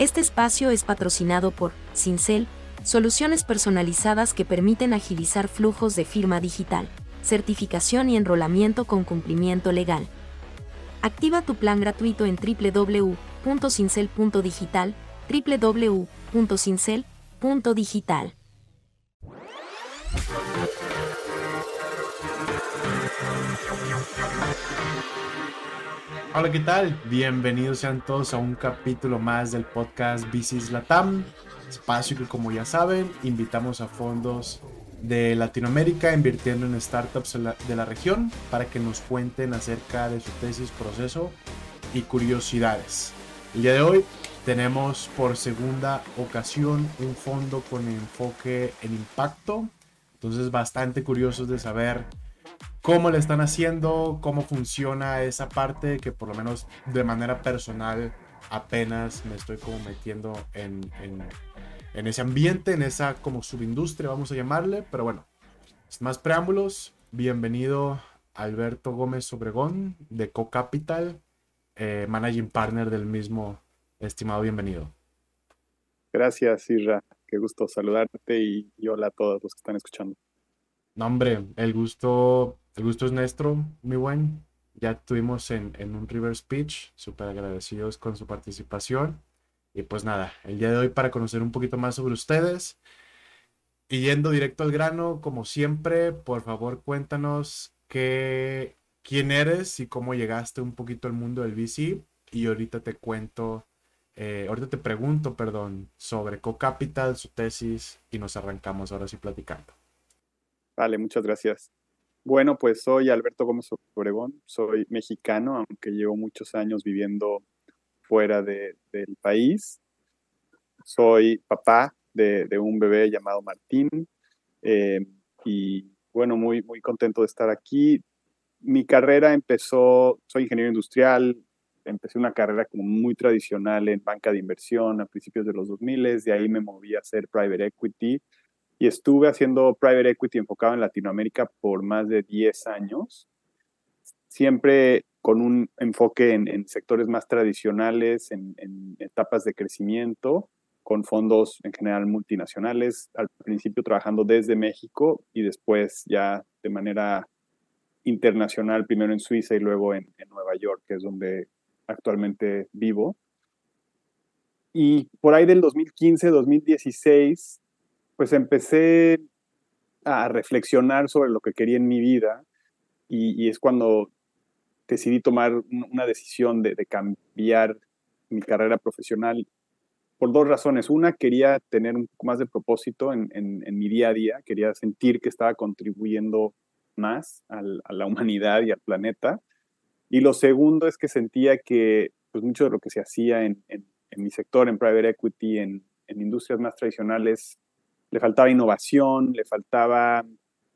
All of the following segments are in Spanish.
Este espacio es patrocinado por Cincel, soluciones personalizadas que permiten agilizar flujos de firma digital, certificación y enrolamiento con cumplimiento legal. Activa tu plan gratuito en www.cincel.digital, www.cincel.digital. Hola, ¿qué tal? Bienvenidos sean todos a un capítulo más del podcast Bicis Latam, espacio que como ya saben, invitamos a fondos de Latinoamérica invirtiendo en startups de la región para que nos cuenten acerca de su tesis, proceso y curiosidades. El día de hoy tenemos por segunda ocasión un fondo con enfoque en impacto, entonces bastante curiosos de saber cómo le están haciendo, cómo funciona esa parte que por lo menos de manera personal apenas me estoy como metiendo en, en, ese ambiente, en esa como subindustria, vamos a llamarle. Pero bueno, sin más preámbulos, bienvenido Alberto Gómez Obregón de CoCapital, eh, Managing Partner del mismo. Estimado, bienvenido. Gracias, Isra. Qué gusto saludarte y, y hola a todos los que están escuchando. No, hombre, el gusto el gusto es nuestro, mi buen. Ya tuvimos en, un River Speech, súper agradecidos con su participación. Y pues nada, el día de hoy para conocer un poquito más sobre ustedes. Y yendo directo al grano, como siempre, por favor cuéntanos qué, quién eres y cómo llegaste un poquito al mundo del VC. Y ahorita te cuento, eh, ahorita te pregunto, perdón, sobre CoCapital, su tesis y nos arrancamos ahora sí platicando. Vale, muchas gracias. Bueno, pues soy Alberto Gómez Obregón, soy mexicano, aunque llevo muchos años viviendo fuera del país. Soy papá de, un bebé llamado Martín eh, y bueno, muy, muy contento de estar aquí. Mi carrera empezó, soy ingeniero industrial, empecé una carrera como muy tradicional en banca de inversión a principios de los 2000, de ahí me moví a hacer private equity y estuve haciendo private equity enfocado en Latinoamérica por más de 10 años, siempre con un enfoque en, sectores más tradicionales, en, etapas de crecimiento, con fondos en general multinacionales, al principio trabajando desde México y después ya de manera internacional, primero en Suiza y luego en, en Nueva York, que es donde actualmente vivo. Y por ahí del 2015, 2016, pues empecé a reflexionar sobre lo que quería en mi vida y, es cuando decidí tomar una decisión de, cambiar mi carrera profesional por dos razones. Una, quería tener un poco más de propósito en, mi día a día, quería sentir que estaba contribuyendo más a la humanidad y al planeta. Y lo segundo es que sentía que pues, mucho de lo que se hacía en, mi sector, en private equity, en, en industrias más tradicionales, le faltaba innovación, le faltaba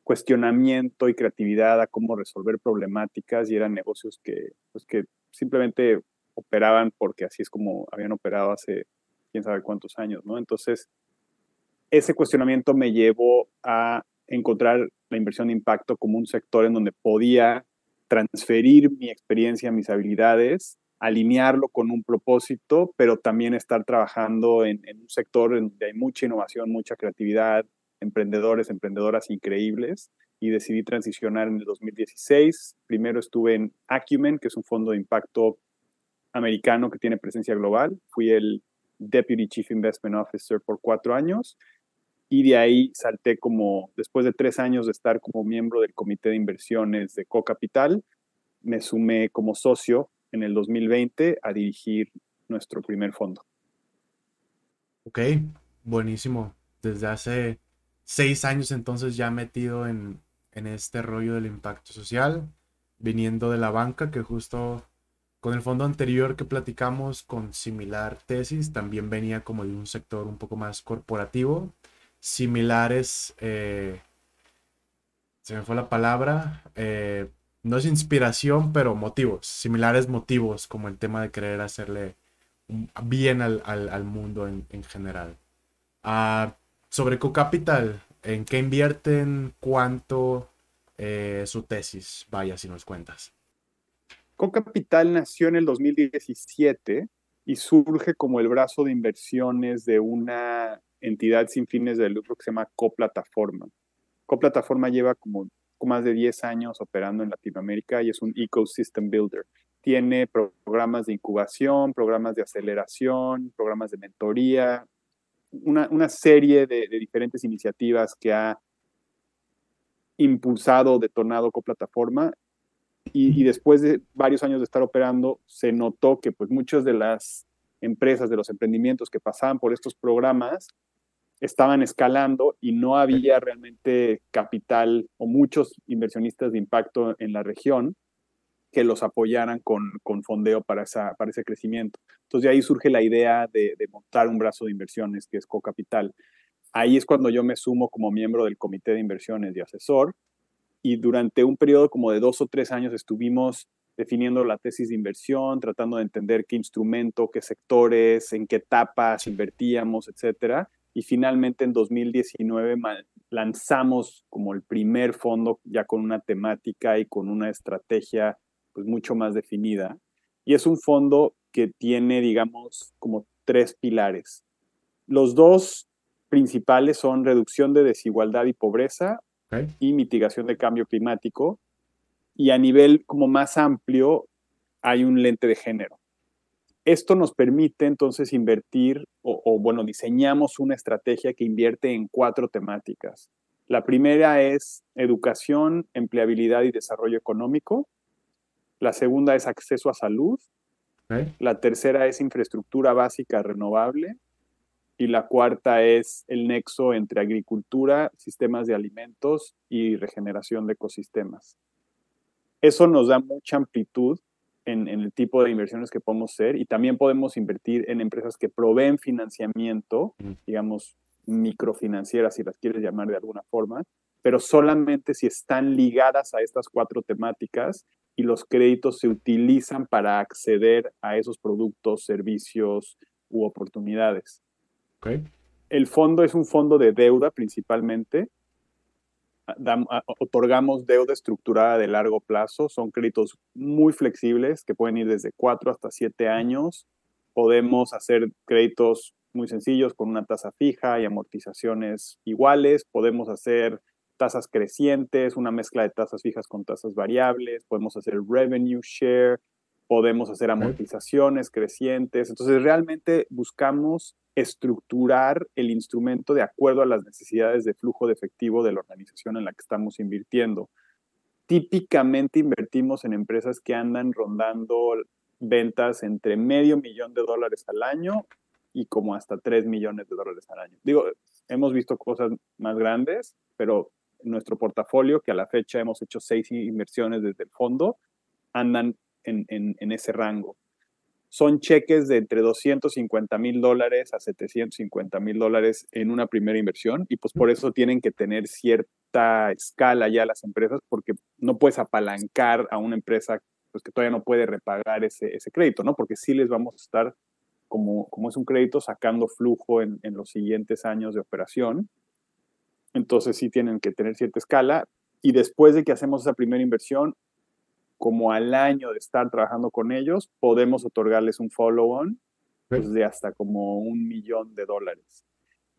cuestionamiento y creatividad a cómo resolver problemáticas y eran negocios que, pues que simplemente operaban porque así es como habían operado hace quién sabe cuántos años, ¿no? Entonces, ese cuestionamiento me llevó a encontrar la inversión de impacto como un sector en donde podía transferir mi experiencia, mis habilidades alinearlo con un propósito, pero también estar trabajando en, un sector donde hay mucha innovación, mucha creatividad, emprendedores, emprendedoras increíbles y decidí transicionar en el 2016. Primero estuve en Acumen, que es un fondo de impacto americano que tiene presencia global. Fui el Deputy Chief Investment Officer por cuatro años y de ahí salté como, después de tres años de estar como miembro del comité de inversiones de CoCapital, me sumé como socio en el 2020 a dirigir nuestro primer fondo. Ok, buenísimo. Desde hace seis años entonces ya metido en, en este rollo del impacto social, viniendo de la banca, que justo con el fondo anterior que platicamos con similar tesis, también venía como de un sector un poco más corporativo, similares, eh, se me fue la palabra, eh, no es inspiración, pero motivos, similares motivos, como el tema de querer hacerle bien al, mundo en, general. Ah, sobre CoCapital, ¿en qué invierten? ¿Cuánto? Eh, su tesis, vaya, si nos cuentas. CoCapital nació en el 2017 y surge como el brazo de inversiones de una entidad sin fines de lucro que se llama Coplataforma. Coplataforma lleva como más de 10 años operando en Latinoamérica y es un ecosystem builder. Tiene programas de incubación, programas de aceleración, programas de mentoría, una, serie de, diferentes iniciativas que ha impulsado, detonado Coplataforma y, y, después de varios años de estar operando, se notó que pues muchas de las empresas, de los emprendimientos que pasaban por estos programas, estaban escalando y no había realmente capital o muchos inversionistas de impacto en la región que los apoyaran con, con fondeo para, esa, para ese crecimiento. Entonces de ahí surge la idea de, de montar un brazo de inversiones que es CoCapital. Ahí es cuando yo me sumo como miembro del comité de inversiones y asesor y durante un periodo como de dos o tres años estuvimos definiendo la tesis de inversión, tratando de entender qué instrumento, qué sectores, en qué etapas invertíamos, etcétera y finalmente en 2019 lanzamos como el primer fondo ya con una temática y con una estrategia pues mucho más definida. Y es un fondo que tiene, digamos, como tres pilares. Los dos principales son reducción de desigualdad y pobreza y mitigación de cambio climático. Y a nivel como más amplio hay un lente de género. Esto nos permite entonces invertir o, bueno, diseñamos una estrategia que invierte en cuatro temáticas. La primera es educación, empleabilidad y desarrollo económico. La segunda es acceso a salud. La tercera es infraestructura básica renovable. Y la cuarta es el nexo entre agricultura, sistemas de alimentos y regeneración de ecosistemas. Eso nos da mucha amplitud en, el tipo de inversiones que podemos hacer y también podemos invertir en empresas que proveen financiamiento, digamos, microfinancieras, si las quieres llamar de alguna forma, pero solamente si están ligadas a estas cuatro temáticas y los créditos se utilizan para acceder a esos productos, servicios u oportunidades. El fondo es un fondo de deuda principalmente, otorgamos deuda estructurada de largo plazo. Son créditos muy flexibles que pueden ir desde 4 hasta 7 años. Podemos hacer créditos muy sencillos con una tasa fija y amortizaciones iguales. Podemos hacer tasas crecientes, una mezcla de tasas fijas con tasas variables. Podemos hacer revenue share. Podemos hacer amortizaciones crecientes. Entonces, realmente buscamos estructurar el instrumento de acuerdo a las necesidades de flujo de efectivo de la organización en la que estamos invirtiendo. Típicamente invertimos en empresas que andan rondando ventas entre medio millón de dólares al año y como hasta tres millones de dólares al año. Digo, hemos visto cosas más grandes, pero en nuestro portafolio, que a la fecha hemos hecho seis inversiones desde el fondo, andan en, en ese rango son cheques de entre 250 mil dólares a 750 mil dólares en una primera inversión y pues por eso tienen que tener cierta escala ya las empresas porque no puedes apalancar a una empresa pues, que todavía no puede repagar ese, ese crédito, ¿no? Porque sí les vamos a estar, como, como es un crédito, sacando flujo en, en los siguientes años de operación. Entonces sí tienen que tener cierta escala y después de que hacemos esa primera inversión, como al año de estar trabajando con ellos, podemos otorgarles un follow-on pues, de hasta como un millón de dólares.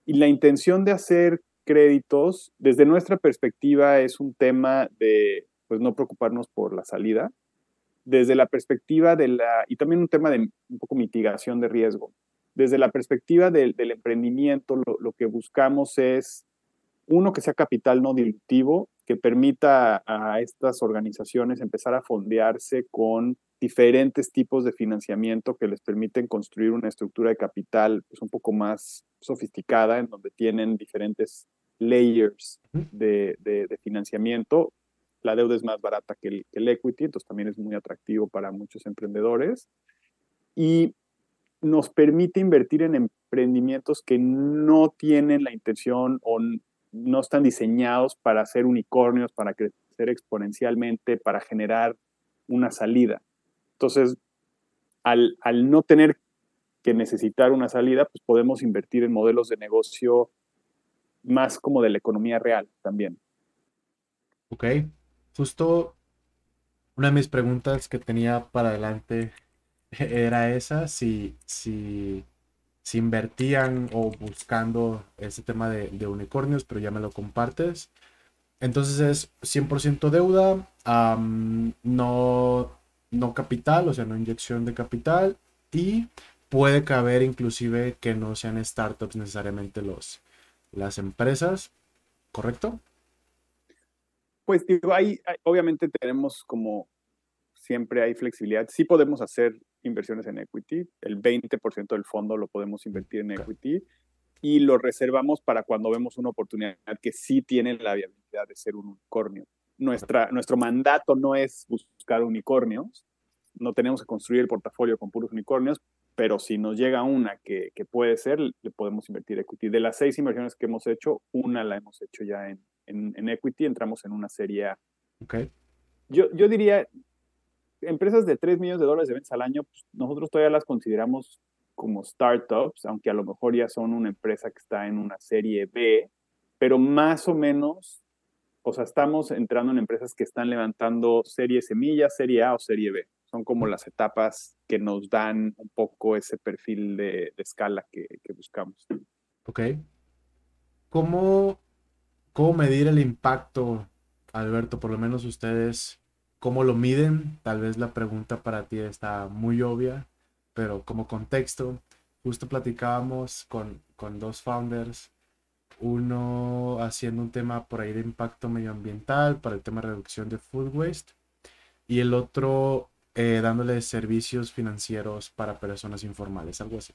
Y la intención de hacer créditos, desde nuestra perspectiva, es un tema de pues no preocuparnos por la salida, desde la perspectiva de la, y también un tema de un poco mitigación de riesgo. Desde la perspectiva del, del emprendimiento, lo, lo, que buscamos es, uno, que sea capital no dilutivo que permita a estas organizaciones empezar a fondearse con diferentes tipos de financiamiento que les permiten construir una estructura de capital pues, un poco más sofisticada, en donde tienen diferentes layers de, de, financiamiento. La deuda es más barata que el, que el equity, entonces también es muy atractivo para muchos emprendedores. Y nos permite invertir en emprendimientos que no tienen la intención o no están diseñados para ser unicornios, para crecer exponencialmente, para generar una salida. Entonces, al, no tener que necesitar una salida, pues podemos invertir en modelos de negocio más como de la economía real también. Ok, justo una de mis preguntas que tenía para adelante era esa, si, si, si invertían o buscando ese tema de, de unicornios, pero ya me lo compartes. Entonces es 100% deuda, no, no capital, o sea, no inyección de capital y puede caber inclusive que no sean startups necesariamente los, las empresas, ¿correcto? Pues digo, ahí obviamente tenemos como siempre hay flexibilidad. Sí podemos hacer inversiones en equity, el 20% del fondo lo podemos invertir en equity y lo reservamos para cuando vemos una oportunidad que sí tiene la viabilidad de ser un unicornio. Nuestra, nuestro mandato no es buscar unicornios, no tenemos que construir el portafolio con puros unicornios, pero si nos llega una que, que puede ser, le podemos invertir equity. De las seis inversiones que hemos hecho, una la hemos hecho ya en, en, equity, entramos en una serie A. Okay. Yo, yo diría, empresas de 3 millones de dólares de ventas al año, pues, nosotros todavía las consideramos como startups, aunque a lo mejor ya son una empresa que está en una serie B, pero más o menos, o sea, estamos entrando en empresas que están levantando serie semilla, serie A o serie B. Son como las etapas que nos dan un poco ese perfil de, escala que, buscamos. Ok. ¿Cómo, ¿Cómo medir el impacto, Alberto? Por lo menos ustedes, ¿cómo lo miden? Tal vez la pregunta para ti está muy obvia, pero como contexto, justo platicábamos con, dos founders, uno haciendo un tema por ahí de impacto medioambiental para el tema de reducción de food waste y el otro eh, dándole servicios financieros para personas informales, algo así.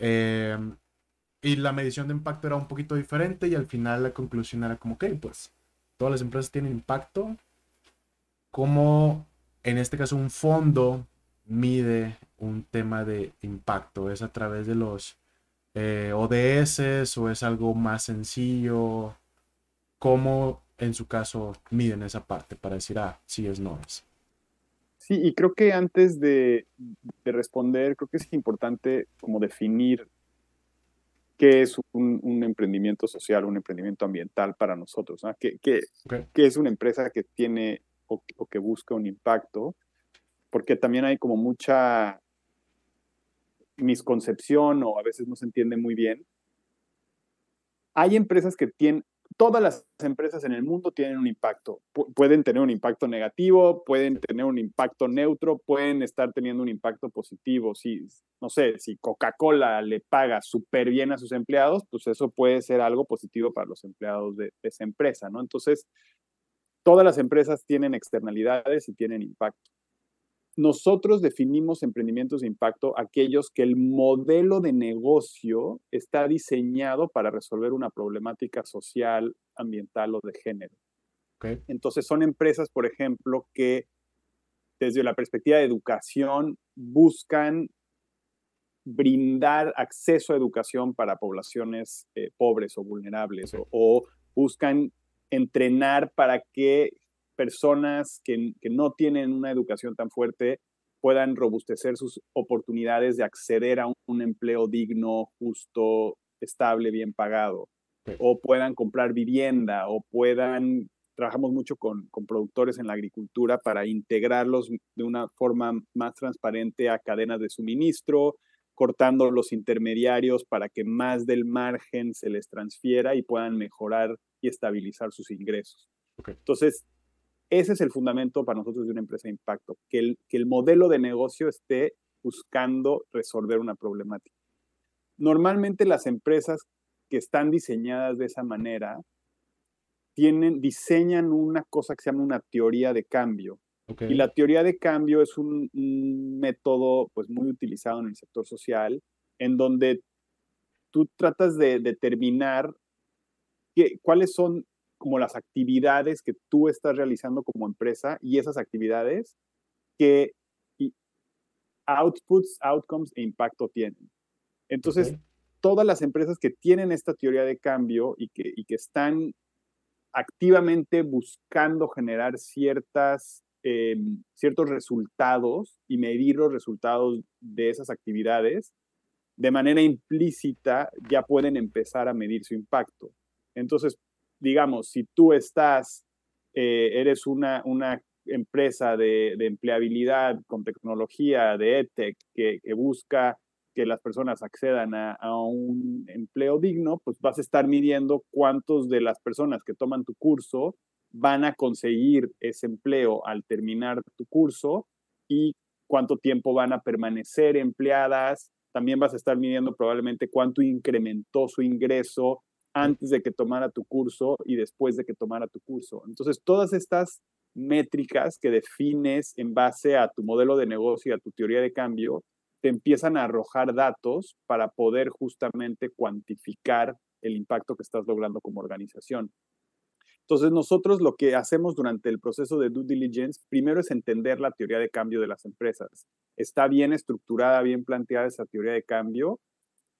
Em, y la medición de impacto era un poquito diferente y al final la conclusión era como, ok, pues todas las empresas tienen impacto. ¿Cómo en este caso un fondo mide un tema de impacto? ¿Es a través de los eh, ODS o es algo más sencillo? ¿Cómo en su caso miden esa parte para decir, ah, sí es no es? Sí, y creo que antes de, responder, creo que es importante como definir qué es un, emprendimiento social, un emprendimiento ambiental para nosotros, ¿Qué, es una empresa que tiene o, que busca un impacto? porque también hay como mucha misconcepción o a veces no se entiende muy bien. Hay empresas que tienen, todas las empresas en el mundo tienen un impacto. pueden tener un impacto negativo, pueden tener un impacto neutro, pueden estar teniendo un impacto positivo. Si, no sé, si Coca-Cola le paga súper bien a sus empleados, pues eso puede ser algo positivo para los empleados de, de esa empresa, ¿no? Entonces, todas las empresas tienen externalidades y tienen impacto. Nosotros definimos emprendimientos de impacto aquellos que el modelo de negocio está diseñado para resolver una problemática social, ambiental o de género. Entonces son empresas, por ejemplo, que desde la perspectiva de educación buscan brindar acceso a educación para poblaciones eh, pobres o vulnerables o buscan entrenar para que personas que, no tienen una educación tan fuerte puedan robustecer sus oportunidades de acceder a un, empleo digno, justo, estable, bien pagado, o puedan comprar vivienda, o puedan, trabajamos mucho con, con, productores en la agricultura para integrarlos de una forma más transparente a cadenas de suministro, cortando los intermediarios para que más del margen se les transfiera y puedan mejorar y estabilizar sus ingresos. Entonces, ese es el fundamento para nosotros de una empresa de impacto, que el, que el modelo de negocio esté buscando resolver una problemática. Normalmente las empresas que están diseñadas de esa manera tienen, diseñan una cosa que se llama una teoría de cambio. Y la teoría de cambio es un, método pues, muy utilizado en el sector social, en donde tú tratas de determinar qué, cuáles son como las actividades que tú estás realizando como empresa y esas actividades que outputs, outcomes e impacto tienen. Entonces, todas las empresas que tienen esta teoría de cambio y que, y que están activamente buscando generar ciertas, em, ciertos resultados y medir los resultados de esas actividades, de manera implícita ya pueden empezar a medir su impacto. Entonces, digamos, si tú estás, eh, eres una, una empresa de, empleabilidad con tecnología, de EdTech, que, busca que las personas accedan a, un empleo digno, pues vas a estar midiendo cuántos de las personas que toman tu curso van a conseguir ese empleo al terminar tu curso y cuánto tiempo van a permanecer empleadas. También vas a estar midiendo probablemente cuánto incrementó su ingreso antes de que tomara tu curso y después de que tomara tu curso. Entonces, todas estas métricas que defines en base a tu modelo de negocio y a tu teoría de cambio, te empiezan a arrojar datos para poder justamente cuantificar el impacto que estás logrando como organización. Entonces, nosotros lo que hacemos durante el proceso de due diligence, primero es entender la teoría de cambio de las empresas. ¿Está bien estructurada, bien planteada esa teoría de cambio?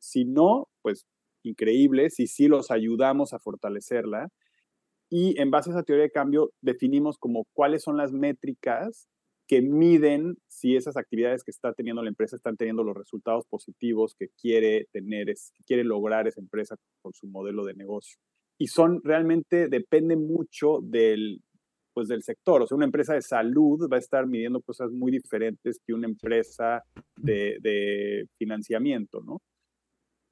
Si no, pues increíble. Si sí los ayudamos a fortalecerla. Y en base a esa teoría de cambio, definimos como cuáles son las métricas que miden si esas actividades que está teniendo la empresa están teniendo los resultados positivos que quiere tener, que quiere lograr esa empresa con su modelo de negocio y son realmente, depende mucho del, pues, del sector. O sea, una empresa de salud va a estar midiendo cosas muy diferentes que una empresa de, de financiamiento, ¿no?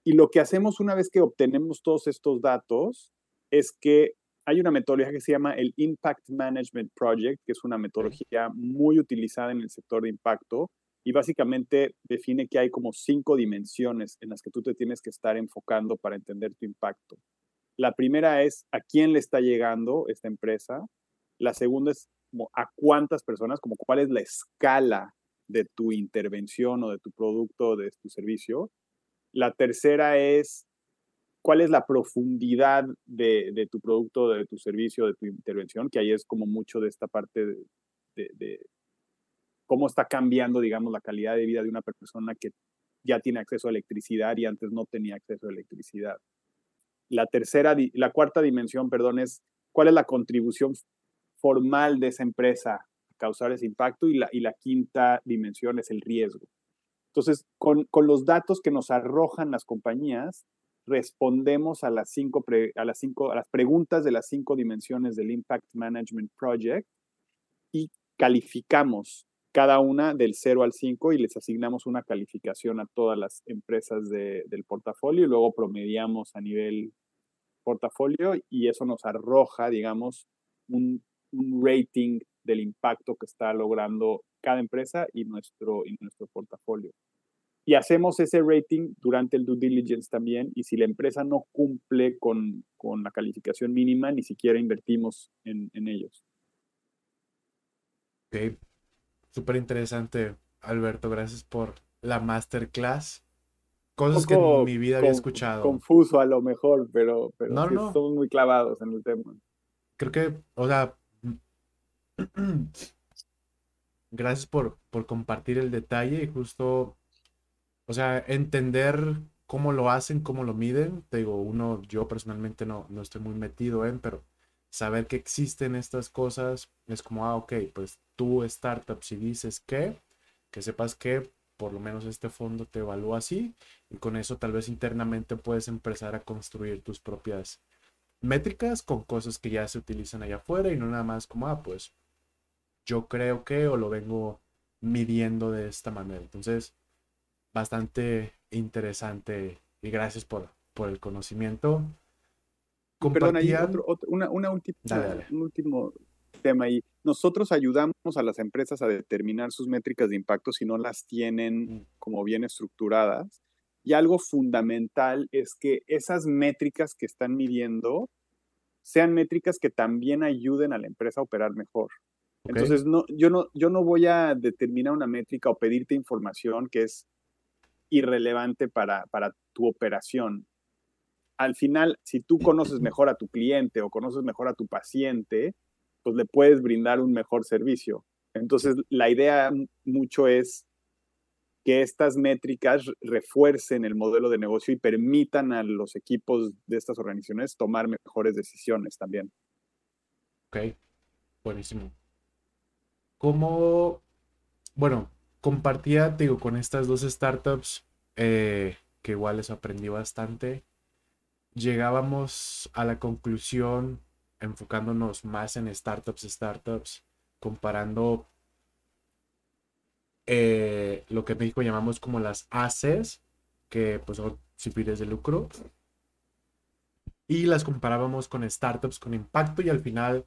Y lo que hacemos una vez que obtenemos todos estos datos es que hay una metodología que se llama el Impact Management Project, que es una metodología muy utilizada en el sector de impacto y básicamente define que hay como cinco dimensiones en las que tú te tienes que estar enfocando para entender tu impacto. La primera es a quién le está llegando esta empresa. La segunda es a cuántas personas, como cuál es la escala de tu intervención o de tu producto o de tu servicio. La tercera es cuál es la profundidad de, tu producto, de tu servicio, de tu intervención, que ahí es como mucho de esta parte de, de, cómo está cambiando, digamos, la calidad de vida de una persona que ya tiene acceso a electricidad y antes no tenía acceso a electricidad. La tercera, la cuarta dimensión, perdón, es cuál es la contribución formal de esa empresa a causar ese impacto y la, y la quinta dimensión es el riesgo. Entonces, con, los datos que nos arrojan las compañías, respondemos a las, cinco a, las cinco, a las preguntas de las cinco dimensiones del Impact Management Project y calificamos cada una del 0 al 5 y les asignamos una calificación a todas las empresas del portafolio y luego promediamos a nivel portafolio y eso nos arroja, digamos, un, rating del impacto que está logrando cada empresa y nuestro, y nuestro portafolio. Y hacemos ese rating durante el due diligence también y si la empresa no cumple con, la calificación mínima, ni siquiera invertimos en, en ellos. Okay. Súper interesante, Alberto. Gracias por la masterclass. Cosas que en mi vida había escuchado. Confuso a lo mejor, pero, pero no, somos muy clavados en el tema. Creo que, o sea, gracias por, por compartir el detalle y justo, o sea, entender cómo lo hacen, cómo lo miden. Te digo, uno, yo personalmente no, no estoy muy metido en, pero saber que existen estas cosas es como, ah, ok, pues tú startup si dices que, que sepas que por lo menos este fondo te evalúa así y con eso tal vez internamente puedes empezar a construir tus propias métricas con cosas que ya se utilizan allá afuera y no nada más como, ah, pues yo creo que o lo vengo midiendo de esta manera. Entonces, bastante interesante y gracias por, por el conocimiento. Perdón, ahí una, una última, un último tema ahí. Nosotros ayudamos a las empresas a determinar sus métricas de impacto si no las tienen mm. como bien estructuradas. Y algo fundamental es que esas métricas que están midiendo sean métricas que también ayuden a la empresa a operar mejor. Entonces, no, yo, no, yo no voy a determinar una métrica o pedirte información que es irrelevante para, para tu operación al final, si tú conoces mejor a tu cliente o conoces mejor a tu paciente, pues le puedes brindar un mejor servicio. Entonces, la idea mucho es que estas métricas refuercen el modelo de negocio y permitan a los equipos de estas organizaciones tomar mejores decisiones también. Ok, buenísimo. ¿Cómo, bueno, compartía, digo, con estas dos startups, eh, que igual les aprendí bastante, llegábamos a la conclusión, enfocándonos más en startups, startups, comparando eh, lo que en México llamamos como las ACES, que pues son de lucro, y las comparábamos con startups con impacto y al final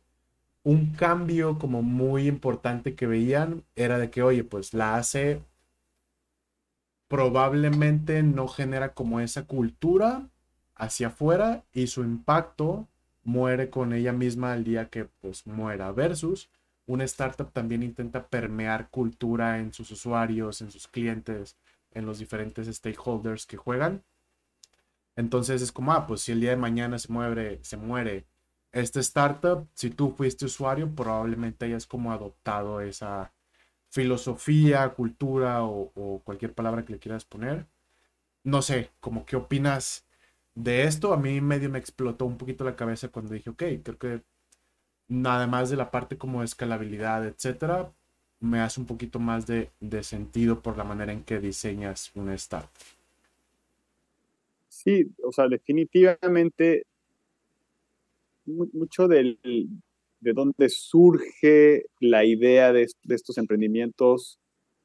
un cambio como muy importante que veían era de que, oye, pues la AC probablemente no genera como esa cultura hacia afuera y su impacto muere con ella misma el día que pues muera versus una startup también intenta permear cultura en sus usuarios, en sus clientes, en los diferentes stakeholders que juegan. Entonces es como, ah, pues si el día de mañana se muere, se muere esta startup, si tú fuiste usuario, probablemente hayas como adoptado esa filosofía, cultura o, o cualquier palabra que le quieras poner. No sé, como qué opinas de esto. A mí medio me explotó un poquito la cabeza cuando dije, ok, creo que nada más de la parte como escalabilidad, etcétera, me hace un poquito más de, sentido por la manera en que diseñas un startup. Sí, o sea, definitivamente mucho del, de dónde surge la idea de, estos emprendimientos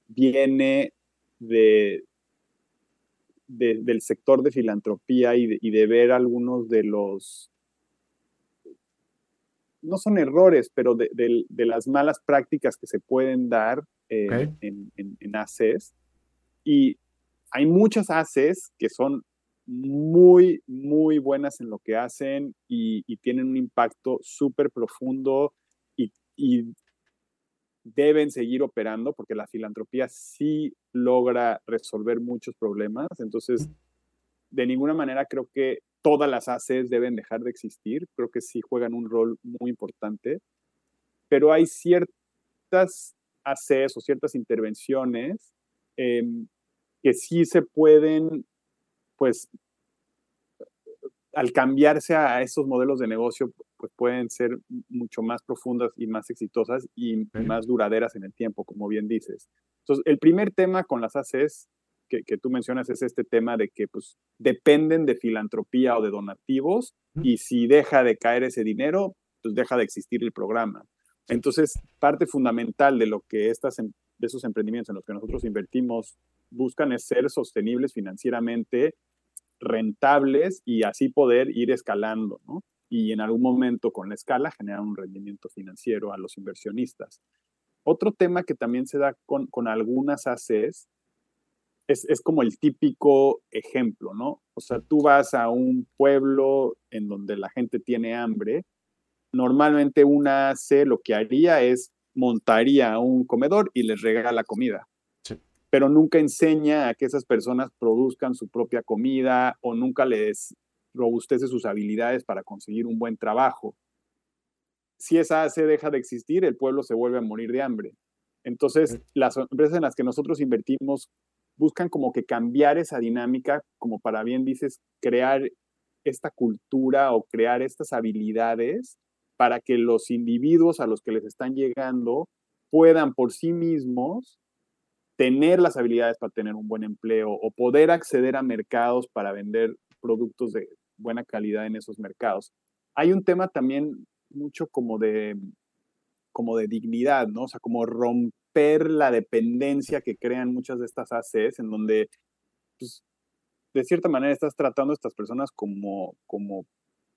viene de, del sector de filantropía y y de ver algunos de los no son errores, pero de, las malas prácticas que se pueden dar eh, en, en, ACES. Y hay muchas ACES que son muy, muy buenas en lo que hacen y, tienen un impacto súper profundo y, y, deben seguir operando porque la filantropía sí logra resolver muchos problemas. Entonces, de ninguna manera creo que todas las ACs deben dejar de existir, creo que sí juegan un rol muy importante, pero hay ciertas ACs o ciertas intervenciones em, que sí se pueden, pues, al cambiarse a esos modelos de negocio, pues pueden ser mucho más profundas y más exitosas y más duraderas en el tiempo, como bien dices. Entonces, el primer tema con las ACs que, tú mencionas es este tema de que pues, dependen de filantropía o de donativos y si deja de caer ese dinero, pues deja de existir el programa. Entonces, parte fundamental de lo que estas, em, de esos emprendimientos en los que nosotros invertimos buscan es ser sostenibles financieramente, rentables y así poder ir escalando, ¿no? Y en algún momento con la escala generar un rendimiento financiero a los inversionistas. Otro tema que también se da con, con algunas ACs es, como el típico ejemplo, ¿no? O sea, tú vas a un pueblo en donde la gente tiene hambre, normalmente una C lo que haría es montaría un comedor y les regala comida. Pero nunca enseña a que esas personas produzcan su propia comida o nunca les robustece sus habilidades para conseguir un buen trabajo. Si esa AC deja de existir, el pueblo se vuelve a morir de hambre. Entonces, las empresas en las que nosotros invertimos buscan como que cambiar esa dinámica, como para bien dices, crear esta cultura o crear estas habilidades para que los individuos a los que les están llegando puedan por sí mismos tener las habilidades para tener un buen empleo o poder acceder a mercados para vender productos de buena calidad en esos mercados. Hay un tema también mucho como de como de dignidad, ¿no? O sea, como romper la dependencia que crean muchas de estas ACs, en donde, pues, de cierta manera estás tratando a estas personas como, como,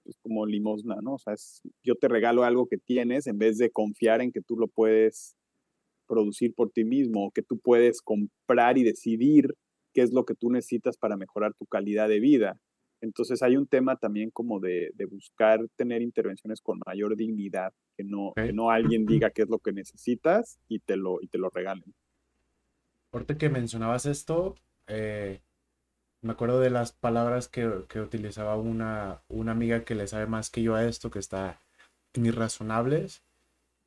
pues, como limosna, ¿no? O sea, yo te regalo algo que tienes en vez de confiar en que tú lo puedes producir por ti mismo que tú puedes comprar y decidir qué es lo que tú necesitas para mejorar tu calidad de vida. Entonces hay un tema también como de, buscar tener intervenciones con mayor dignidad, que no, que no alguien diga qué es lo que necesitas y te lo, y te lo regalen. Ahorita que mencionabas esto, eh, me acuerdo de las palabras que, utilizaba una, una amiga que le sabe más que yo a esto, que está irrazonables,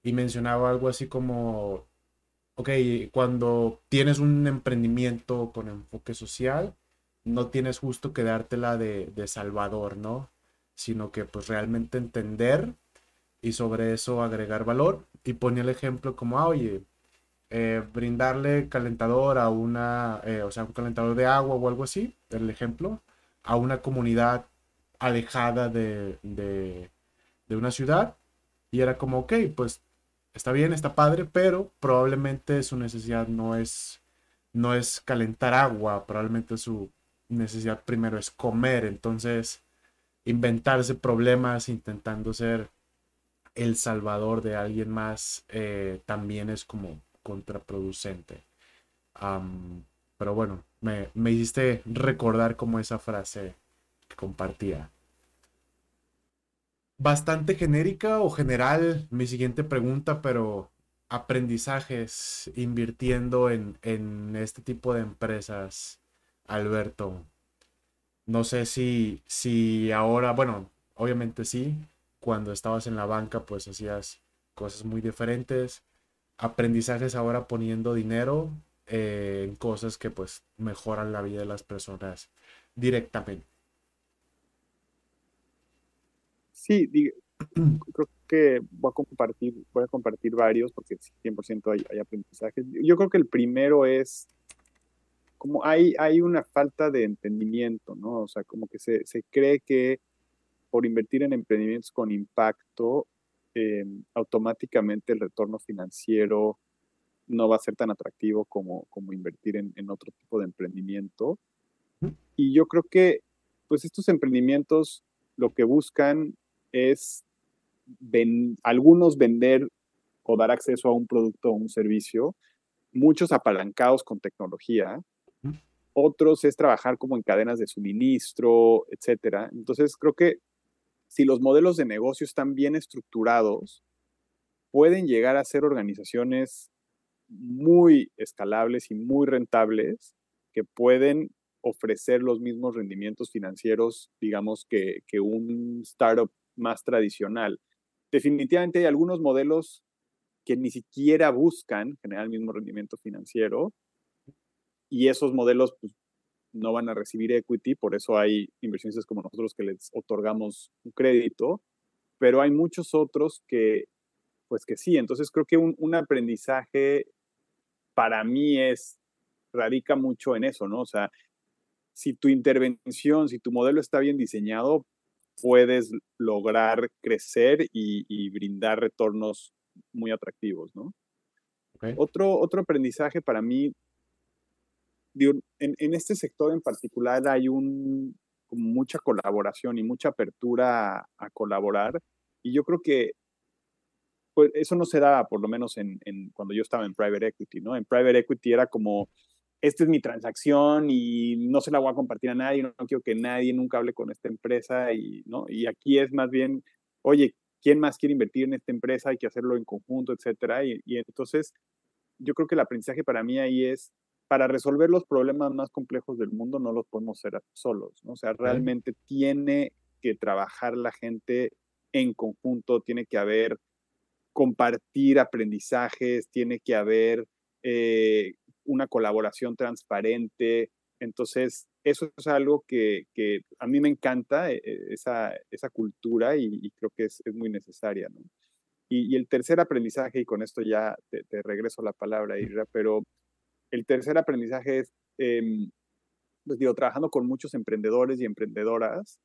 y mencionaba algo así como, ok, cuando tienes un emprendimiento con enfoque social, no tienes justo que dártela de, de salvador, ¿no? Sino que pues realmente entender y sobre eso agregar valor. Y ponía el ejemplo como, ah, oye, eh, brindarle calentador a una, eh, o sea, un calentador de agua o algo así, el ejemplo, a una comunidad alejada de, de, de una ciudad. Y era como, ok, pues está bien, está padre, pero probablemente su necesidad no es, no es calentar agua, probablemente su necesidad primero es comer, entonces inventarse problemas intentando ser el salvador de alguien más eh, también es como contraproducente. pero bueno, me, me hiciste recordar como esa frase que compartía. Bastante genérica o general mi siguiente pregunta, pero aprendizajes invirtiendo en, en este tipo de empresas, Alberto. No sé si, si ahora, bueno, obviamente sí, cuando estabas en la banca pues hacías cosas muy diferentes. Aprendizajes ahora poniendo dinero eh, en cosas que pues mejoran la vida de las personas directamente. Sí, creo que voy a compartir, voy a compartir varios porque 100% hay, hay aprendizajes. Yo creo que el primero es como hay, hay una falta de entendimiento, ¿no? O sea, como que se, se cree que por invertir en emprendimientos con impacto, eh, automáticamente el retorno financiero no va a ser tan atractivo como, como invertir en, en otro tipo de emprendimiento. Y yo creo que, pues estos emprendimientos lo que buscan es algunos vender o dar acceso a un producto o un servicio, muchos apalancados con tecnología, otros es trabajar como en cadenas de suministro, etcétera. Entonces creo que si los modelos de negocio están bien estructurados, pueden llegar a ser organizaciones muy escalables y muy rentables que pueden ofrecer los mismos rendimientos financieros, digamos, que, que un startup más tradicional. Definitivamente hay algunos modelos que ni siquiera buscan generar el mismo rendimiento financiero y esos modelos pues, no van a recibir equity, por eso hay inversionistas como nosotros que les otorgamos un crédito, pero hay muchos otros que, pues que sí, entonces creo que un, un aprendizaje para mí es, radica mucho en eso, ¿no? O sea, si tu intervención, si tu modelo está bien diseñado, puedes lograr crecer y, brindar retornos muy atractivos, ¿no? Otro, otro aprendizaje para mí, en, este sector en particular hay un, mucha colaboración y mucha apertura a, colaborar y yo creo que pues, eso no se daba por lo menos en, en, cuando yo estaba en private equity, ¿no? En private equity era como esta es mi transacción y no se la voy a compartir a nadie, no, quiero que nadie nunca hable con esta empresa y, ¿no? Y aquí es más bien, oye, ¿quién más quiere invertir en esta empresa? Hay que hacerlo en conjunto, etcétera. Y, entonces, yo creo que el aprendizaje para mí ahí es, para resolver los problemas más complejos del mundo no los podemos hacer solos, ¿no? O sea, realmente tiene que trabajar la gente en conjunto, tiene que haber compartir aprendizajes, tiene que haber eh, una colaboración transparente. Entonces, eso es algo que, a mí me encanta, eh, eh, esa, esa cultura, y, creo que es, muy necesaria. ¿no? Y, el tercer aprendizaje, y con esto ya te, regreso la palabra, Irra, pero el tercer aprendizaje es, eh, pues digo, trabajando con muchos emprendedores y emprendedoras,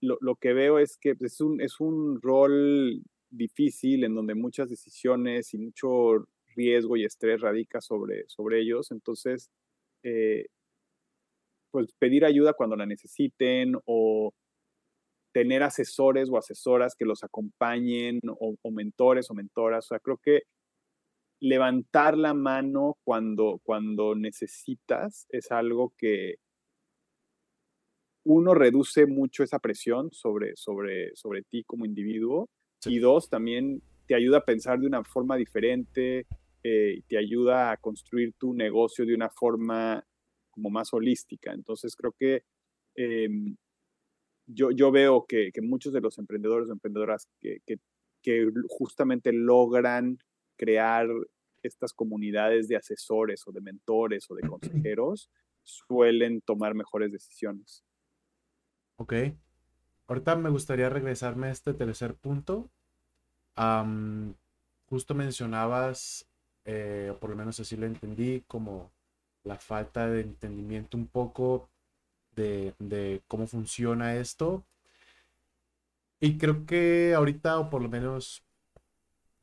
lo, que veo es que es un, es un rol difícil en donde muchas decisiones y mucho riesgo y estrés radica sobre, sobre ellos. Entonces, eh, pues pedir ayuda cuando la necesiten o tener asesores o asesoras que los acompañen o, mentores o mentoras. O sea, creo que levantar la mano cuando, cuando necesitas es algo que uno reduce mucho esa presión sobre, sobre, sobre ti como individuo y dos, también te ayuda a pensar de una forma diferente, eh, te ayuda a construir tu negocio de una forma como más holística. Entonces creo que em, yo, yo veo que, que, muchos de los emprendedores o emprendedoras que, que, que, justamente logran crear estas comunidades de asesores o de mentores o de consejeros suelen tomar mejores decisiones. Ok. Ahorita me gustaría regresarme a este tercer punto. justo mencionabas eh, o por lo menos así lo entendí, como la falta de entendimiento un poco de, de, cómo funciona esto. Y creo que ahorita, o por lo menos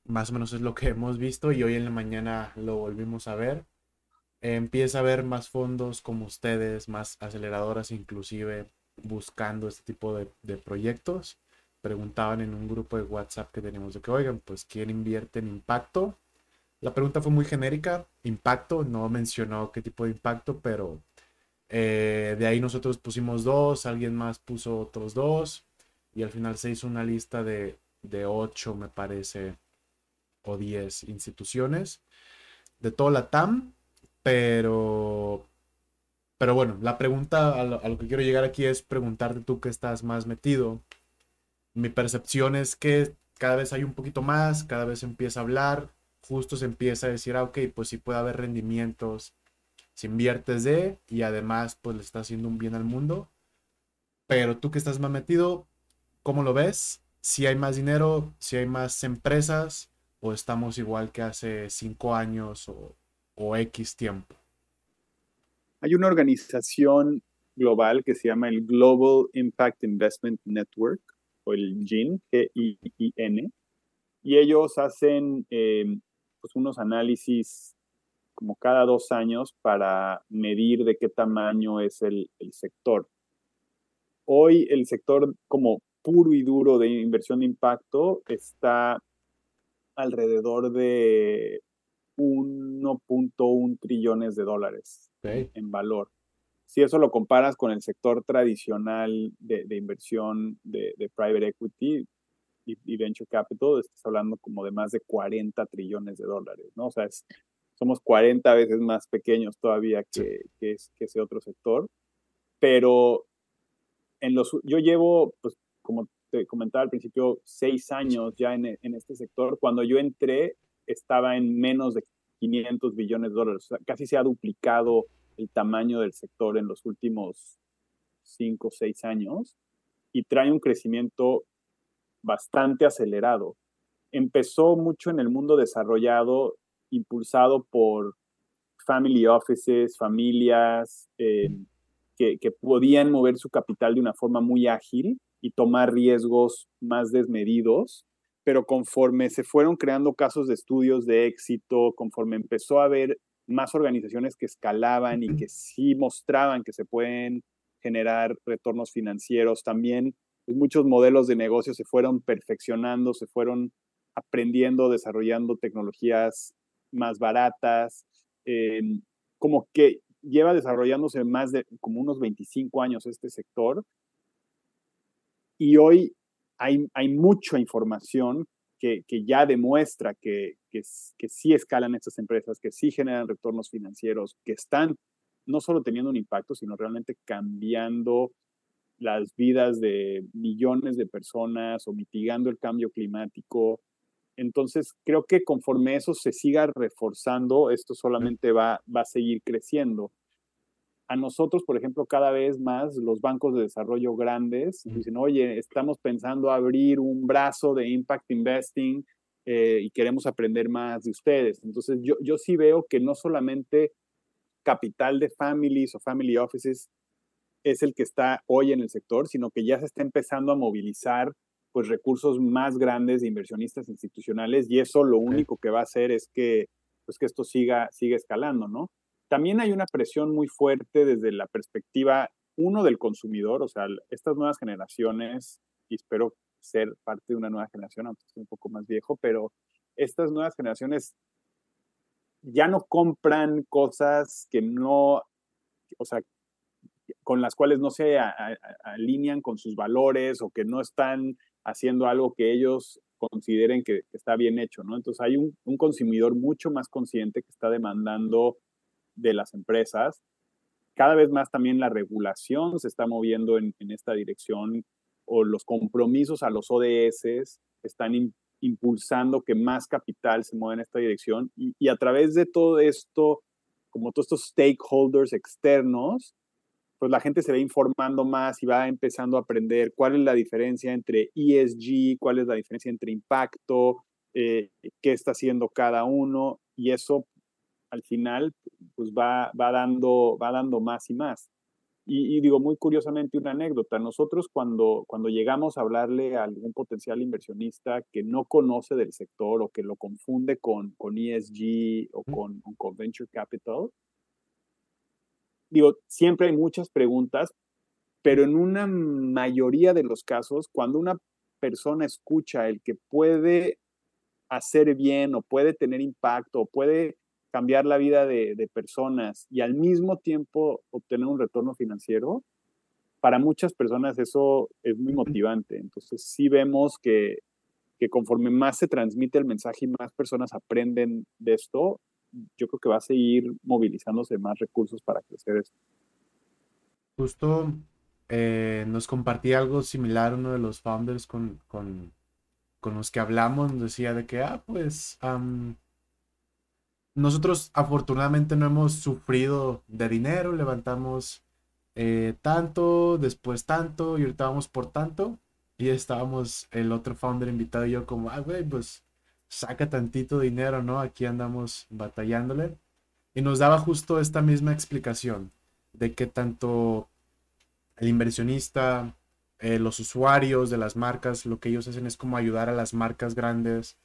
más o menos es lo que hemos visto y hoy en la mañana lo volvimos a ver. empieza a haber más fondos como ustedes, más aceleradoras inclusive buscando este tipo de, de, proyectos. Preguntaban en un grupo de WhatsApp que tenemos de que, oigan, pues, ¿quién invierte en impacto? La pregunta fue muy genérica, impacto, no mencionó qué tipo de impacto, pero eh, de ahí nosotros pusimos dos, alguien más puso otros dos, y al final se hizo una lista de, de ocho, me parece, o diez instituciones de toda la TAM, pero, pero bueno, la pregunta a lo, a lo que quiero llegar aquí es preguntarte tú que estás más metido. Mi percepción es que cada vez hay un poquito más, cada vez empieza a hablar, justo se empieza a decir, ah, ok, pues sí puede haber rendimientos si inviertes de y además pues le está haciendo un bien al mundo. Pero tú que estás más metido, ¿cómo lo ves? Si hay más dinero, si hay más empresas o estamos igual que hace cinco años o, o X tiempo. Hay una organización global que se llama el Global Impact Investment Network o el GIN, G-I-I-N, y ellos hacen eh, pues, unos análisis como cada dos años para medir de qué tamaño es el, sector. Hoy el sector como puro y duro de inversión de impacto está alrededor de 1.1 trillones de dólares en valor. Si eso lo comparas con el sector tradicional de, inversión de, de, private equity, y, venture capital, estás hablando como de más de 40 trillones de dólares, ¿no? O sea, somos 40 veces más pequeños todavía que, que, ese otro sector, pero en los, yo llevo, pues, como te comentaba al principio, seis años ya en, en este sector. Cuando yo entré, estaba en menos de 500 billones de dólares. O sea, casi se ha duplicado el tamaño del sector en los últimos cinco o seis años y trae un crecimiento bastante acelerado. Empezó mucho en el mundo desarrollado, impulsado por family offices, familias eh, que, que podían mover su capital de una forma muy ágil y tomar riesgos más desmedidos pero conforme se fueron creando casos de estudios de éxito, conforme empezó a haber más organizaciones que escalaban y que sí mostraban que se pueden generar retornos financieros, también pues, muchos modelos de negocio se fueron perfeccionando, se fueron aprendiendo, desarrollando tecnologías más baratas, em, como que lleva desarrollándose más de como unos 25 años este sector. Y hoy hay, hay mucha información que, que ya demuestra que, que, sí escalan estas empresas, que sí generan retornos financieros, que están no solo teniendo un impacto, sino realmente cambiando las vidas de millones de personas o mitigando el cambio climático. Entonces, creo que conforme eso se siga reforzando, esto solamente va, va a seguir creciendo. A nosotros, por ejemplo, cada vez más los bancos de desarrollo grandes dicen, oye, estamos pensando abrir un brazo de Impact Investing eh, y queremos aprender más de ustedes. Entonces, yo, yo sí veo que no solamente capital de families o family offices es el que está hoy en el sector, sino que ya se está empezando a movilizar pues recursos más grandes de inversionistas institucionales y eso lo único que va a hacer es que pues que esto siga siga escalando, ¿no? También hay una presión muy fuerte desde la perspectiva uno del consumidor, o sea, estas nuevas generaciones y espero ser parte de una nueva generación, aunque estoy un poco más viejo, pero estas nuevas generaciones ya no compran cosas que no, o sea, con las cuales no se alinean con sus valores o que no están haciendo algo que ellos consideren que, está bien hecho, ¿no? Entonces hay un, consumidor mucho más consciente que está demandando de las empresas. Cada vez más también la regulación se está moviendo en, esta dirección o los compromisos a los ODS están impulsando que más capital se mueva en esta dirección y, a través de todo esto, como todos estos stakeholders externos, pues la gente se va informando más y va empezando a aprender cuál es la diferencia entre ESG, cuál es la diferencia entre impacto, eh, qué está haciendo cada uno y eso al final pues va, va, dando, va dando más y más. y, digo muy curiosamente una anécdota, nosotros cuando, cuando llegamos a hablarle a algún potencial inversionista que no conoce del sector o que lo confunde con, con ESG o con, con Venture Capital, digo, siempre hay muchas preguntas, pero en una mayoría de los casos, cuando una persona escucha el que puede hacer bien o puede tener impacto o puede cambiar la vida de, personas y al mismo tiempo obtener un retorno financiero, para muchas personas eso es muy motivante. Entonces sí vemos que, que conforme más se transmite el mensaje y más personas aprenden de esto, yo creo que va a seguir movilizándose más recursos para crecer esto. Justo eh, nos compartía algo similar uno de los founders con, con, con los que hablamos, decía de que, ah, pues, nosotros afortunadamente no hemos sufrido de dinero, levantamos eh, tanto, después tanto, y ahorita vamos por tanto. Y estábamos el otro founder invitado y yo como, ah, güey, pues saca tantito dinero, ¿no? Aquí andamos batallándole. Y nos daba justo esta misma explicación de que tanto el inversionista, eh, los usuarios de las marcas, lo que ellos hacen es como ayudar a las marcas grandes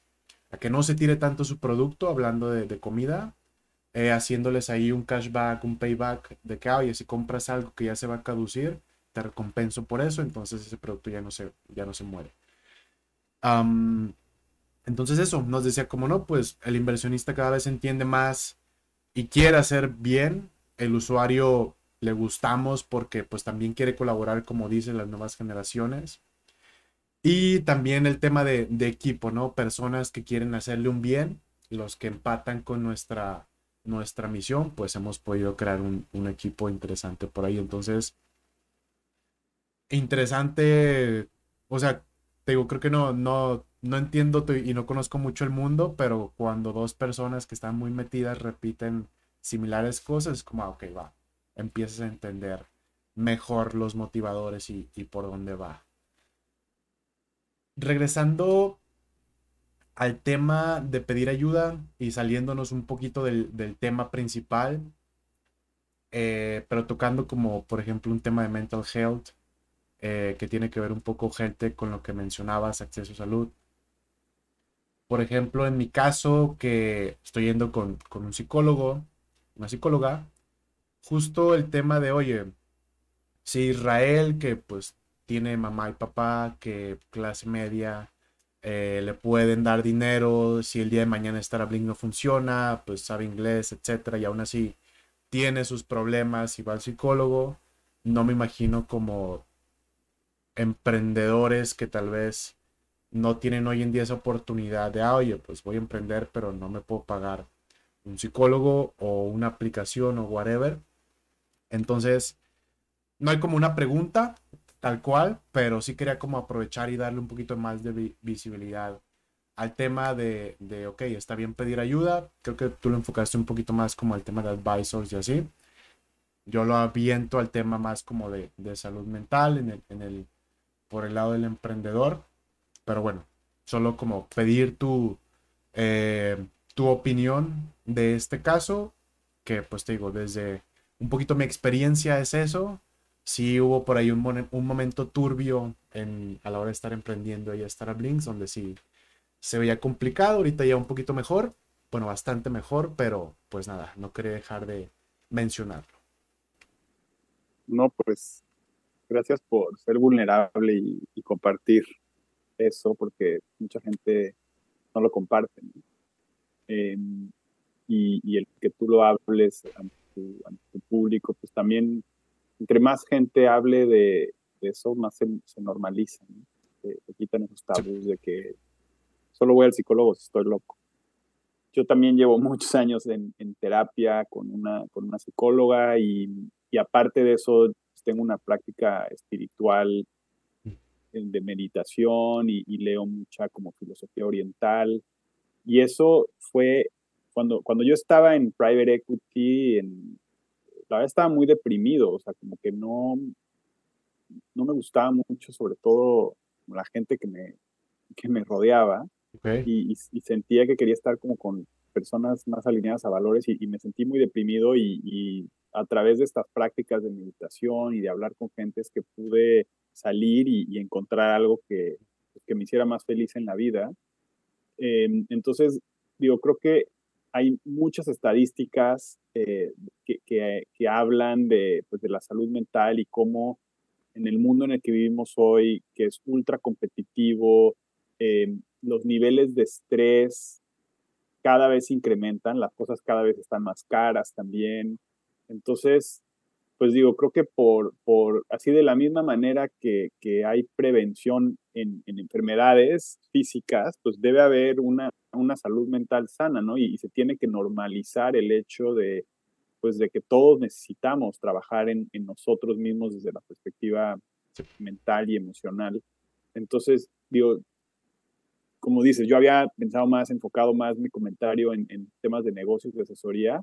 que no se tire tanto su producto, hablando de, comida, eh, haciéndoles ahí un cashback, un payback, de que, oye, si compras algo que ya se va a caducir, te recompenso por eso, entonces ese producto ya no se, ya no se muere. entonces eso, nos decía como no, pues el inversionista cada vez entiende más y quiere hacer bien, el usuario le gustamos porque pues también quiere colaborar, como dicen las nuevas generaciones. Y también el tema de, equipo, ¿no? Personas que quieren hacerle un bien, los que empatan con nuestra, nuestra misión, pues hemos podido crear un, equipo interesante por ahí. Entonces, interesante, o sea, te digo, creo que no, no, no entiendo y no conozco mucho el mundo, pero cuando dos personas que están muy metidas repiten similares cosas, es como, ah, ok, va, empiezas a entender mejor los motivadores y por dónde va regresando al tema de pedir ayuda y saliéndonos un poquito del, tema principal, eh, pero tocando como por ejemplo un tema de mental health, eh, que tiene que ver un poco gente con lo que mencionabas, acceso a salud. Por ejemplo, en mi caso, que estoy yendo con, con un psicólogo, una psicóloga, justo el tema de, oye, si Israel, que pues tiene mamá y papá que clase media eh, le pueden dar dinero si el día de mañana Starlink no funciona, pues sabe inglés, etcétera, y aún así tiene sus problemas y va al psicólogo. No me imagino como emprendedores que tal vez no tienen hoy en día esa oportunidad de, ah, oye, pues voy a emprender, pero no me puedo pagar un psicólogo o una aplicación o whatever. Entonces, no hay como una pregunta, tal cual, pero sí quería como aprovechar y darle un poquito más de visibilidad al tema de, de, ok, está bien pedir ayuda. Creo que tú lo enfocaste un poquito más como al tema de advisors y así. Yo lo aviento al tema más como de, de salud mental en el, en el, por el lado del emprendedor. Pero bueno, solo como pedir tu, eh, tu opinión de este caso, que pues te digo, desde un poquito mi experiencia es eso, sí hubo por ahí un, un momento turbio en, a la hora de estar emprendiendo y estar a Blinks, donde sí se veía complicado, ahorita ya un poquito mejor, bueno, bastante mejor, pero pues nada, no quería dejar de mencionarlo. No, pues gracias por ser vulnerable y, compartir eso, porque mucha gente no lo comparte. Em, y, el que tú lo hables ante tu público, pues también entre más gente hable de, eso, más se, normaliza, se, quitan esos tabús de que solo voy al psicólogo si estoy loco. Yo también llevo muchos años en, terapia con una, con una psicóloga y, aparte de eso pues, tengo una práctica espiritual mm. de meditación y, y, leo mucha como filosofía oriental. Y eso fue cuando, cuando yo estaba en private equity, en, la verdad estaba muy deprimido, o sea, como que no, no me gustaba mucho, sobre todo la gente que me, que me rodeaba. Y, sentía que quería estar como con, personas más alineadas a valores y, me sentí muy deprimido y, a través de estas prácticas de meditación y de hablar con gente es que pude salir y, encontrar algo que, que, me hiciera más feliz en la vida. Em, entonces, digo, creo que hay muchas estadísticas eh, que, que, hablan de, pues, de la salud mental y cómo en el mundo en el que vivimos hoy, que es ultra competitivo, em, los niveles de estrés cada vez incrementan, las cosas cada vez están más caras también. Entonces, pues digo, creo que por, por así de la misma manera que, que hay prevención en, en, enfermedades físicas, pues debe haber una, una salud mental sana, ¿no? Y, se tiene que normalizar el hecho de, pues de que todos necesitamos trabajar en, en nosotros mismos desde la perspectiva mental y emocional. Entonces, digo, como dices, yo había pensado más, enfocado más mi comentario en, en temas de negocios, de asesoría,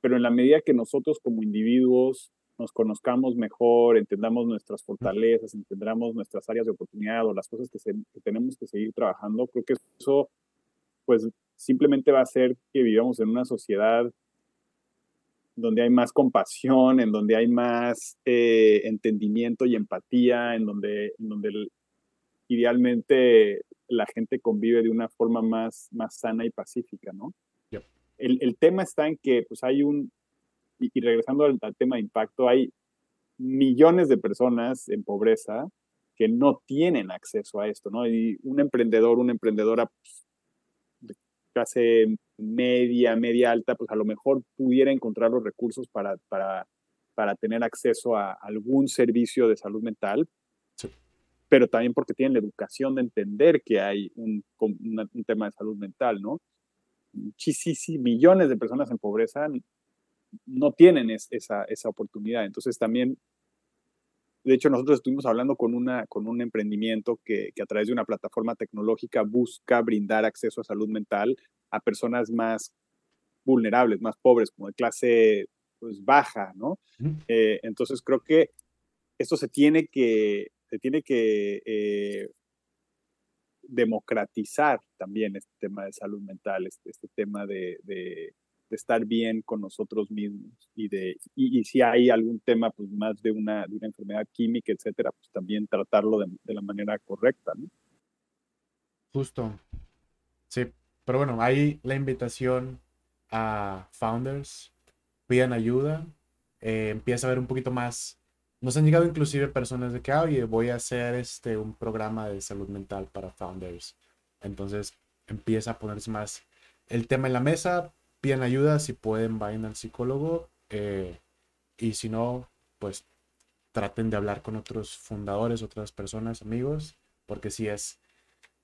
pero en la medida que nosotros como individuos nos conozcamos mejor, entendamos nuestras fortalezas, entendamos nuestras áreas de oportunidad o las cosas que, tenemos que seguir trabajando, creo que eso pues simplemente va a hacer que vivamos en una sociedad donde hay más compasión, en donde hay más eh, entendimiento y empatía, en donde, en donde idealmente la gente convive de una forma más, más sana y pacífica, ¿no? El, el, tema está en que pues hay un, y, regresando al, tema de impacto, hay millones de personas en pobreza que no tienen acceso a esto, ¿no? Y un emprendedor, una emprendedora pues, de clase media, media alta, pues a lo mejor pudiera encontrar los recursos para, para, para tener acceso a algún servicio de salud mental, pero también porque tienen la educación de entender que hay un, un, tema de salud mental, ¿no? Muchísimos millones de personas en pobreza no tienen esa, esa oportunidad. Entonces también, de hecho, nosotros estuvimos hablando con, una, con un emprendimiento que, que a través de una plataforma tecnológica busca brindar acceso a salud mental a personas más vulnerables, más pobres, como de clase pues, baja, ¿no? Eh, entonces creo que esto se tiene que, se tiene que eh, democratizar también este tema de salud mental, este, este tema de, de estar bien con nosotros mismos y de y, si hay algún tema pues más de una, de una enfermedad química etcétera pues también tratarlo de, de, la manera correcta ¿no? justo sí pero bueno hay la invitación a founders pidan ayuda eh, empieza a ver un poquito más nos han llegado inclusive personas de que oye voy a hacer este un programa de salud mental para founders entonces empieza a ponerse más el tema en la mesa piden ayuda, si pueden vayan al psicólogo eh, y si no, pues traten de hablar con otros fundadores, otras personas, amigos, porque sí es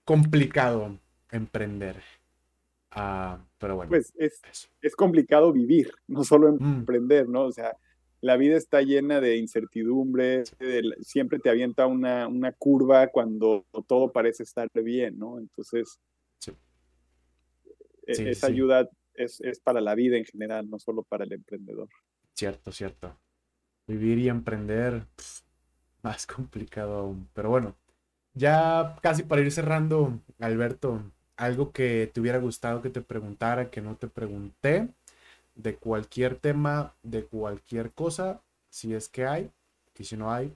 complicado emprender. Ah, pero bueno. Pues es, es, complicado vivir, no solo mm. emprender, ¿no? O sea, la vida está llena de incertidumbre, siempre te avienta una, una, curva cuando todo parece estar bien, ¿no? Entonces, e, esa ayuda es, para la vida en general, no solo para el emprendedor. Cierto, cierto. Vivir y emprender, más complicado aún. Pero bueno, ya casi para ir cerrando, Alberto, algo que te hubiera gustado que te preguntara, que no te pregunté, de cualquier tema, de cualquier cosa, si es que hay, y si no hay,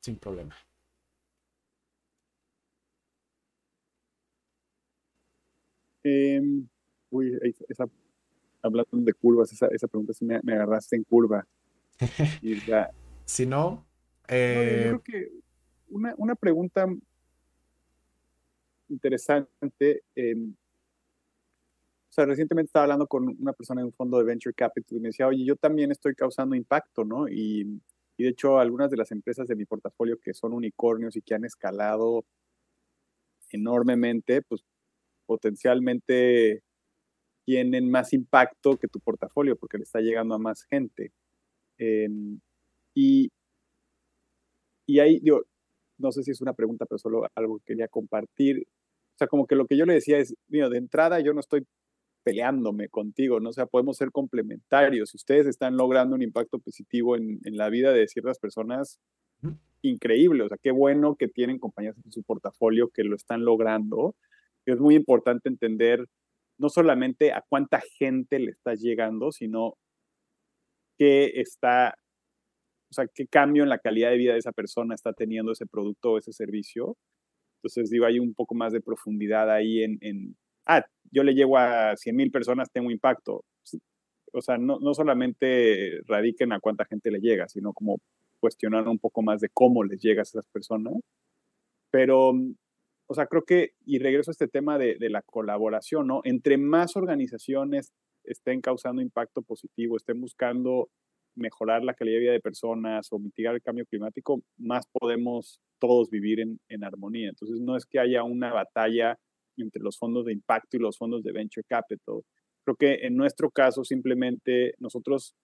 sin problema. Eh, uy, esa, hablando de curvas, esa, esa pregunta sí me, me, agarraste en curva. si no, eh... yo creo que una, una pregunta interesante. Eh, o sea, recientemente estaba hablando con una persona en un fondo de Venture Capital y me decía, oye, yo también estoy causando impacto, ¿no? Y, y de hecho, algunas de las empresas de mi portafolio que son unicornios y que han escalado enormemente, pues potencialmente tienen más impacto que tu portafolio porque le está llegando a más gente. Em, y, y ahí, digo, no sé si es una pregunta, pero solo algo que quería compartir. O sea, como que lo que yo le decía es, mira, de entrada yo no estoy peleándome contigo, ¿no? O sea, podemos ser complementarios. Si ustedes están logrando un impacto positivo en, en la vida de ciertas personas, increíble. O sea, qué bueno que tienen compañías en su portafolio que lo están logrando. Es muy importante entender no solamente a cuánta gente le estás llegando, sino qué está, o sea, qué cambio en la calidad de vida de esa persona está teniendo ese producto o ese servicio. Entonces, digo, hay un poco más de profundidad ahí en, ah, yo le llego a 100 mil personas, tengo impacto. O sea, no, no solamente radiquen a cuánta gente le llega, sino como cuestionar un poco más de cómo les llega a esas personas. Pero o sea, creo que, y regreso a este tema de, la colaboración, ¿no? Entre más organizaciones estén causando impacto positivo, estén buscando mejorar la calidad de vida de personas o mitigar el cambio climático, más podemos todos vivir en, en armonía. Entonces, no es que haya una batalla entre los fondos de impacto y los fondos de venture capital. Creo que en nuestro caso, simplemente nosotros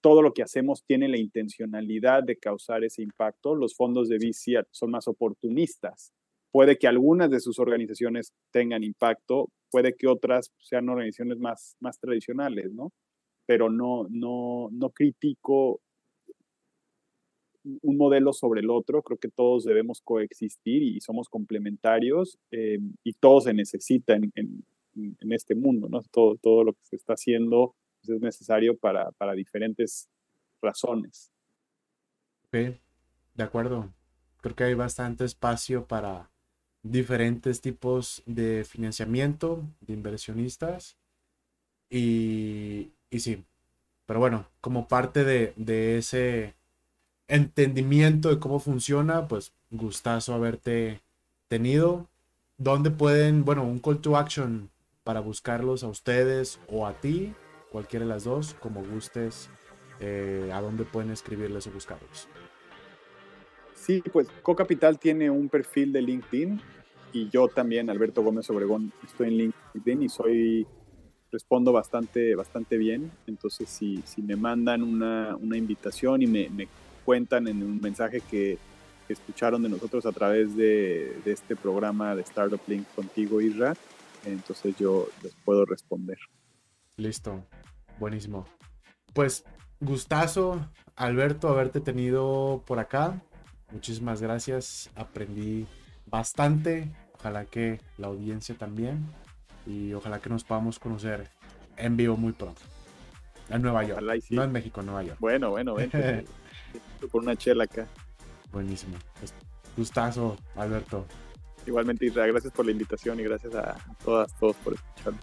todo lo que hacemos tiene la intencionalidad de causar ese impacto. Los fondos de VC son más oportunistas Puede que algunas de sus organizaciones tengan impacto, puede que otras sean organizaciones más, más tradicionales, ¿no? Pero no, no, no critico un modelo sobre el otro, creo que todos debemos coexistir y somos complementarios eh, y todo se necesita en, en, este mundo, ¿no? Todo, todo lo que se está haciendo pues, es necesario para, para diferentes razones. Ok, de acuerdo. Creo que hay bastante espacio para, diferentes tipos de financiamiento, de inversionistas. Y, y sí, pero bueno, como parte de, de, ese entendimiento de cómo funciona, pues gustazo haberte tenido. ¿Dónde pueden, bueno, un call to action para buscarlos a ustedes o a ti, cualquiera de las dos, como gustes, eh, a dónde pueden escribirles o buscarlos? Sí, pues CoCapital tiene un perfil de LinkedIn y yo también, Alberto Gómez Obregón, estoy en LinkedIn y soy, respondo bastante, bastante bien. Entonces, si, si me mandan una, una invitación y me, me, cuentan en un mensaje que, escucharon de nosotros a través de, de, este programa de Startup Link contigo, Isra, entonces yo les puedo responder. Listo, buenísimo. Pues gustazo, Alberto, haberte tenido por acá. Muchísimas gracias. Aprendí bastante. Ojalá que la audiencia también. Y ojalá que nos podamos conocer en vivo muy pronto. En Nueva York. No en México, en Nueva York. Bueno, bueno, vente. por una chela acá. Buenísimo. Pues, gustazo, Alberto. Igualmente, Israel, gracias por la invitación y gracias a todas, todos por escucharme.